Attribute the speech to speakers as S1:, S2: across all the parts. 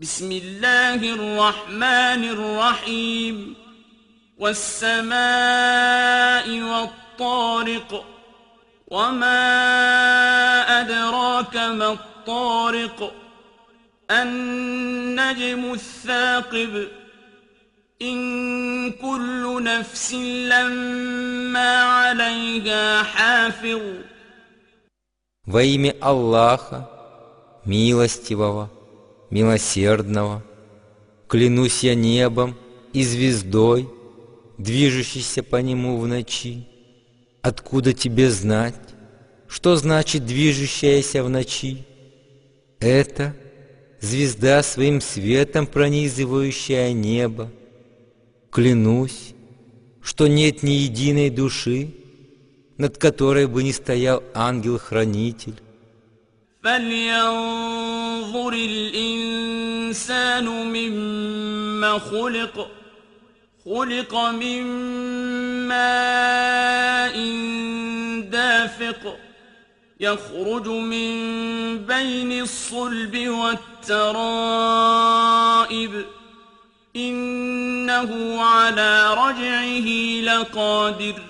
S1: بسم الله الرحمن الرحيم والسماء والطارق وما أدراك ما الطارق النجم الثاقب إن كل نفس لما عليها حافظ
S2: Во имя Аллаха, милостивого, милосердного, клянусь я небом и звездой, движущейся по нему в ночи. Откуда тебе знать, что значит движущаяся в ночи? Это звезда своим светом пронизывающая небо. Клянусь, что нет ни единой души, над которой бы не стоял ангел-хранитель.
S1: فلينظر الإنسان مما خلق خلق من ماء دافق يخرج من بين الصلب والترائب. إنه على رجعه لقادر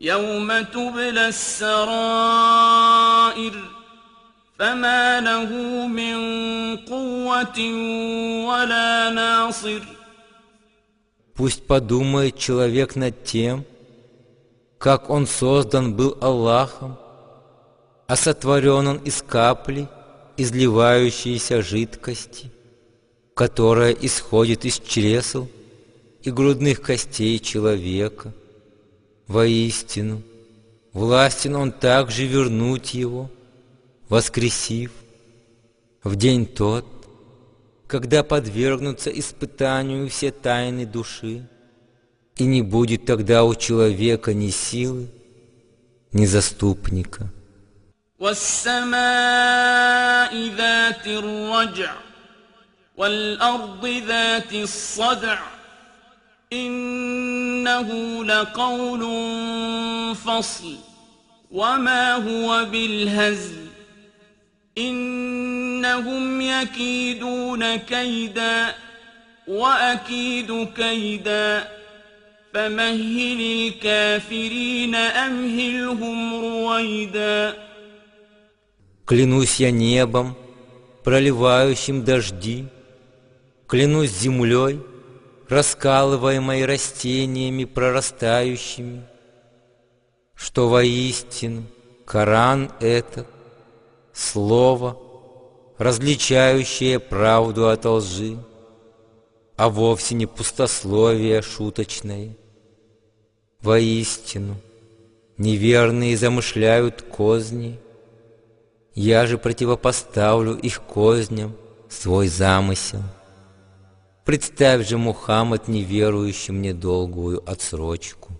S1: يوم تبلى السرائر. فما له من قوة ولا ناصر
S2: Пусть подумает человек над тем, как он создан был Аллахом, а сотворен он из капли, изливающейся жидкости, которая исходит из чресел и грудных костей человека. Воистину, властен он также вернуть его, воскресив в день тот, когда подвергнутся испытанию все тайны души, и не будет тогда у человека ни силы, ни заступника.
S1: والسماء ذات الرجع والأرض ذات الصدع إنه لقول فصل وما هو بالهزل إنهم يكيدون كيدا وأكيد كيدا فمهل الكافرين أمهلهم رويدا
S2: Клянусь я небом, проливающим дожди, Клянусь землей, раскалываемой растениями прорастающими, Что воистину Коран этот, Слово, различающее правду от лжи, а вовсе не пустословие шуточное. Воистину, неверные замышляют козни, я же противопоставлю их козням свой замысел. Представь же, Мухаммад, неверующим недолгую отсрочку.